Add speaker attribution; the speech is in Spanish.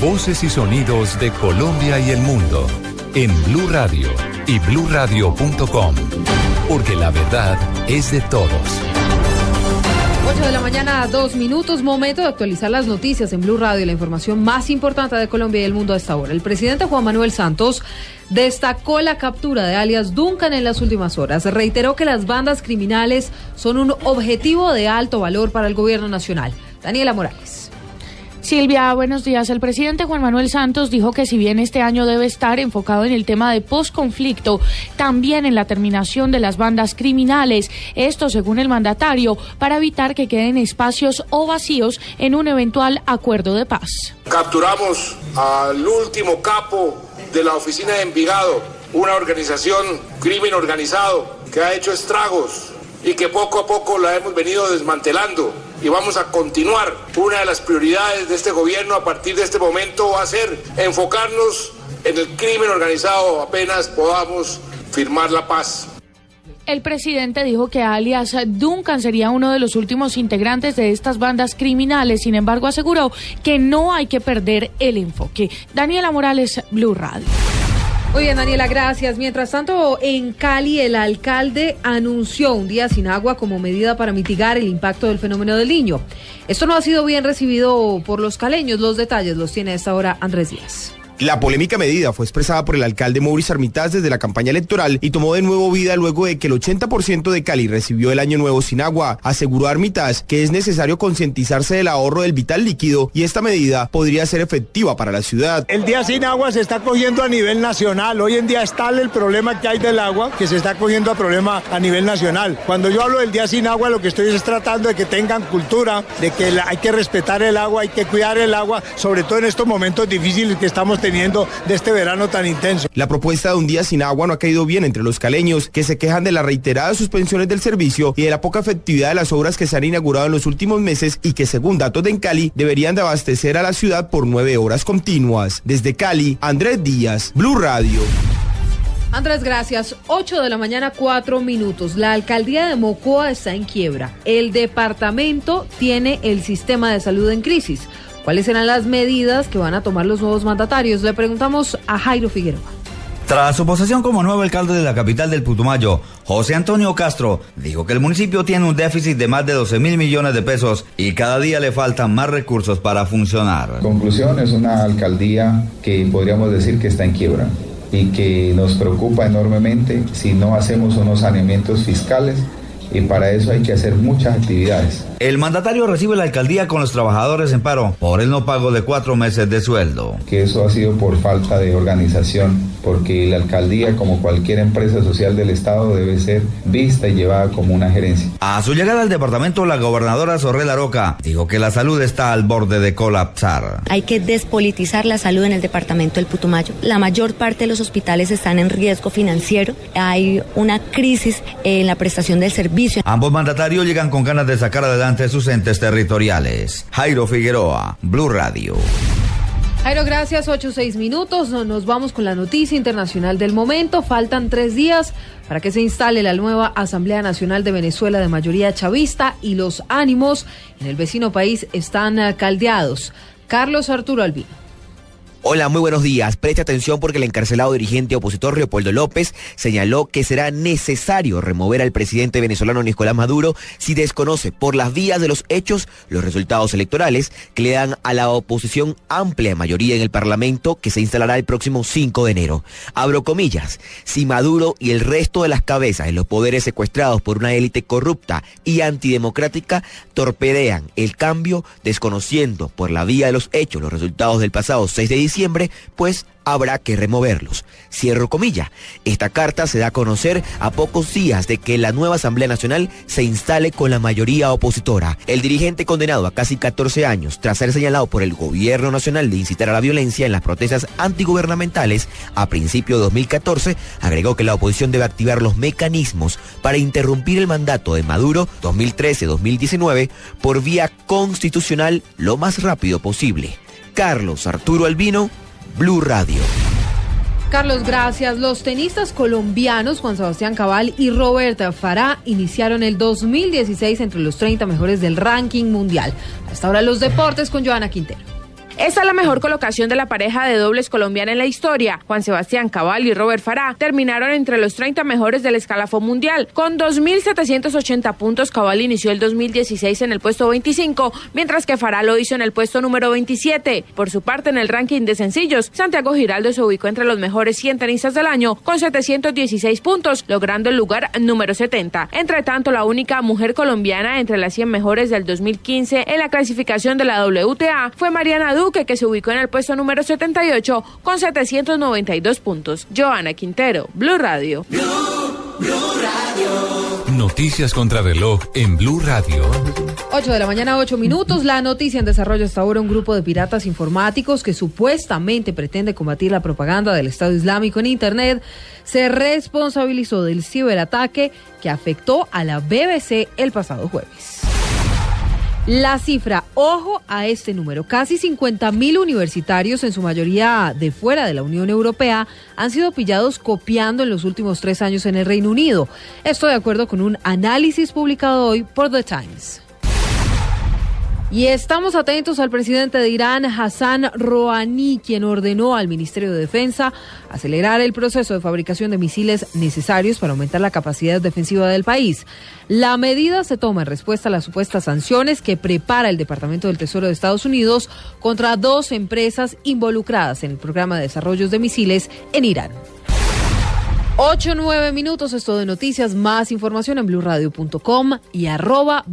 Speaker 1: Voces y sonidos de Colombia y el mundo en Blue Radio y bluradio.com, porque la verdad es de todos.
Speaker 2: 8 de la mañana, dos minutos, momento de actualizar las noticias en Blue Radio, la información más importante de Colombia y el mundo a esta hora. El presidente Juan Manuel Santos destacó la captura de alias Duncan en las últimas horas. Reiteró que las bandas criminales son un objetivo de alto valor para el gobierno nacional. Daniela Morales.
Speaker 3: Silvia, buenos días. El presidente Juan Manuel Santos dijo que si bien este año debe estar enfocado en el tema de posconflicto, también en la terminación de las bandas criminales, esto según el mandatario, para evitar que queden espacios o vacíos en un eventual acuerdo de paz.
Speaker 4: Capturamos al último capo de la oficina de Envigado, una organización crimen organizado que ha hecho estragos y que poco a poco la hemos venido desmantelando y vamos a continuar. Una de las prioridades de este gobierno a partir de este momento va a ser enfocarnos en el crimen organizado apenas podamos firmar la paz.
Speaker 3: El presidente dijo que alias Duncan sería uno de los últimos integrantes de estas bandas criminales, sin embargo aseguró que no hay que perder el enfoque. Daniela Morales, Blue Radio.
Speaker 2: Muy bien, Daniela, gracias. Mientras tanto, en Cali, el alcalde anunció un día sin agua como medida para mitigar el impacto del fenómeno del niño. Esto no ha sido bien recibido por los caleños. Los detalles los tiene a esta hora Andrés Díaz.
Speaker 5: La polémica medida fue expresada por el alcalde Mauricio Armitage desde la campaña electoral y tomó de nuevo vida luego de que el 80% de Cali recibió el año nuevo sin agua. Aseguró Armitage que es necesario concientizarse del ahorro del vital líquido y esta medida podría ser efectiva para la ciudad.
Speaker 6: El día sin agua se está cogiendo a nivel nacional. Hoy en día es tal el problema que hay del agua que se está cogiendo a problema a nivel nacional. Cuando yo hablo del día sin agua, lo que estoy es tratando de que tengan cultura, de que hay que respetar el agua, hay que cuidar el agua, sobre todo en estos momentos difíciles que estamos teniendo de este verano tan intenso.
Speaker 5: La propuesta de un día sin agua no ha caído bien entre los caleños, que se quejan de las reiteradas suspensiones del servicio y de la poca efectividad de las obras que se han inaugurado en los últimos meses y que según datos de Cali deberían de abastecer a la ciudad por nueve horas continuas. Desde Cali, Andrés Díaz, Blue Radio.
Speaker 2: Andrés, gracias. 8 de la mañana, 4 minutos. La alcaldía de Mocoa está en quiebra. El departamento tiene el sistema de salud en crisis. ¿Cuáles serán las medidas que van a tomar los nuevos mandatarios? Le preguntamos a Jairo Figueroa.
Speaker 7: Tras su posesión como nuevo alcalde de la capital del Putumayo, José Antonio Castro dijo que el municipio tiene un déficit de más de 12 mil millones de pesos y cada día le faltan más recursos para funcionar.
Speaker 8: Conclusión, es una alcaldía que podríamos decir que está en quiebra y que nos preocupa enormemente si no hacemos unos saneamientos fiscales y para eso hay que hacer muchas actividades.
Speaker 7: El mandatario recibe la alcaldía con los trabajadores en paro por el no pago de cuatro meses de sueldo.
Speaker 8: Que eso ha sido por falta de organización, porque la alcaldía, como cualquier empresa social del Estado, debe ser vista y llevada como una gerencia.
Speaker 7: A su llegada al departamento, la gobernadora Sorrela Roca dijo que la salud está al borde de colapsar.
Speaker 9: Hay que despolitizar la salud en el departamento del Putumayo. La mayor parte de los hospitales están en riesgo financiero. Hay una crisis en la prestación del servicio.
Speaker 7: Ambos mandatarios llegan con ganas de sacar adelante ante sus entes territoriales. Jairo Figueroa, Blue Radio.
Speaker 2: Jairo, gracias. Ocho, seis minutos. Nos vamos con la noticia internacional del momento. Faltan tres días para que se instale la nueva Asamblea Nacional de Venezuela de mayoría chavista y los ánimos en el vecino país están eh, caldeados. Carlos Arturo Albino.
Speaker 10: Hola, muy buenos días. Preste atención porque el encarcelado dirigente opositor Leopoldo López señaló que será necesario remover al presidente venezolano Nicolás Maduro si desconoce por las vías de los hechos los resultados electorales que le dan a la oposición amplia mayoría en el Parlamento que se instalará el próximo 5 de enero. Abro comillas, si Maduro y el resto de las cabezas en los poderes secuestrados por una élite corrupta y antidemocrática torpedean el cambio desconociendo por la vía de los hechos los resultados del pasado 6 de diciembre, diciembre, pues habrá que removerlos. Cierro comilla. Esta carta se da a conocer a pocos días de que la nueva Asamblea Nacional se instale con la mayoría opositora. El dirigente condenado a casi 14 años tras ser señalado por el gobierno nacional de incitar a la violencia en las protestas antigubernamentales a principio de 2014 agregó que la oposición debe activar los mecanismos para interrumpir el mandato de Maduro 2013-2019 por vía constitucional lo más rápido posible. Carlos Arturo Albino, Blue Radio.
Speaker 2: Carlos, gracias. Los tenistas colombianos Juan Sebastián Cabal y Roberta Farah iniciaron el 2016 entre los 30 mejores del ranking mundial. Hasta ahora los deportes con Joana Quintero.
Speaker 11: Esta es la mejor colocación de la pareja de dobles colombiana en la historia. Juan Sebastián Cabal y Robert Farah terminaron entre los 30 mejores del escalafón mundial. Con 2.780 puntos, Cabal inició el 2016 en el puesto 25, mientras que Farah lo hizo en el puesto número 27. Por su parte, en el ranking de sencillos, Santiago Giraldo se ubicó entre los mejores 100 tenistas del año con 716 puntos, logrando el lugar número 70. Entre tanto, la única mujer colombiana entre las 100 mejores del 2015 en la clasificación de la WTA fue Mariana Duque, que se ubicó en el puesto número 78 con 792 puntos. Joana Quintero, Blue Radio.
Speaker 1: Noticias contra reloj en Blue Radio.
Speaker 2: 8 de la mañana, 8 minutos. La noticia en desarrollo hasta ahora, un grupo de piratas informáticos que supuestamente pretende combatir la propaganda del Estado Islámico en Internet, se responsabilizó del ciberataque que afectó a la BBC el pasado jueves. La cifra, ojo a este número, casi 50 mil universitarios, en su mayoría de fuera de la Unión Europea, han sido pillados copiando en los últimos tres años en el Reino Unido. Esto de acuerdo con un análisis publicado hoy por The Times. Y estamos atentos al presidente de Irán, Hassan Rouhani, quien ordenó al Ministerio de Defensa acelerar el proceso de fabricación de misiles necesarios para aumentar la capacidad defensiva del país. La medida se toma en respuesta a las supuestas sanciones que prepara el Departamento del Tesoro de Estados Unidos contra dos empresas involucradas en el programa de desarrollos de misiles en Irán. 8, 9 minutos, esto de noticias, más información en blurradio.com y arroba.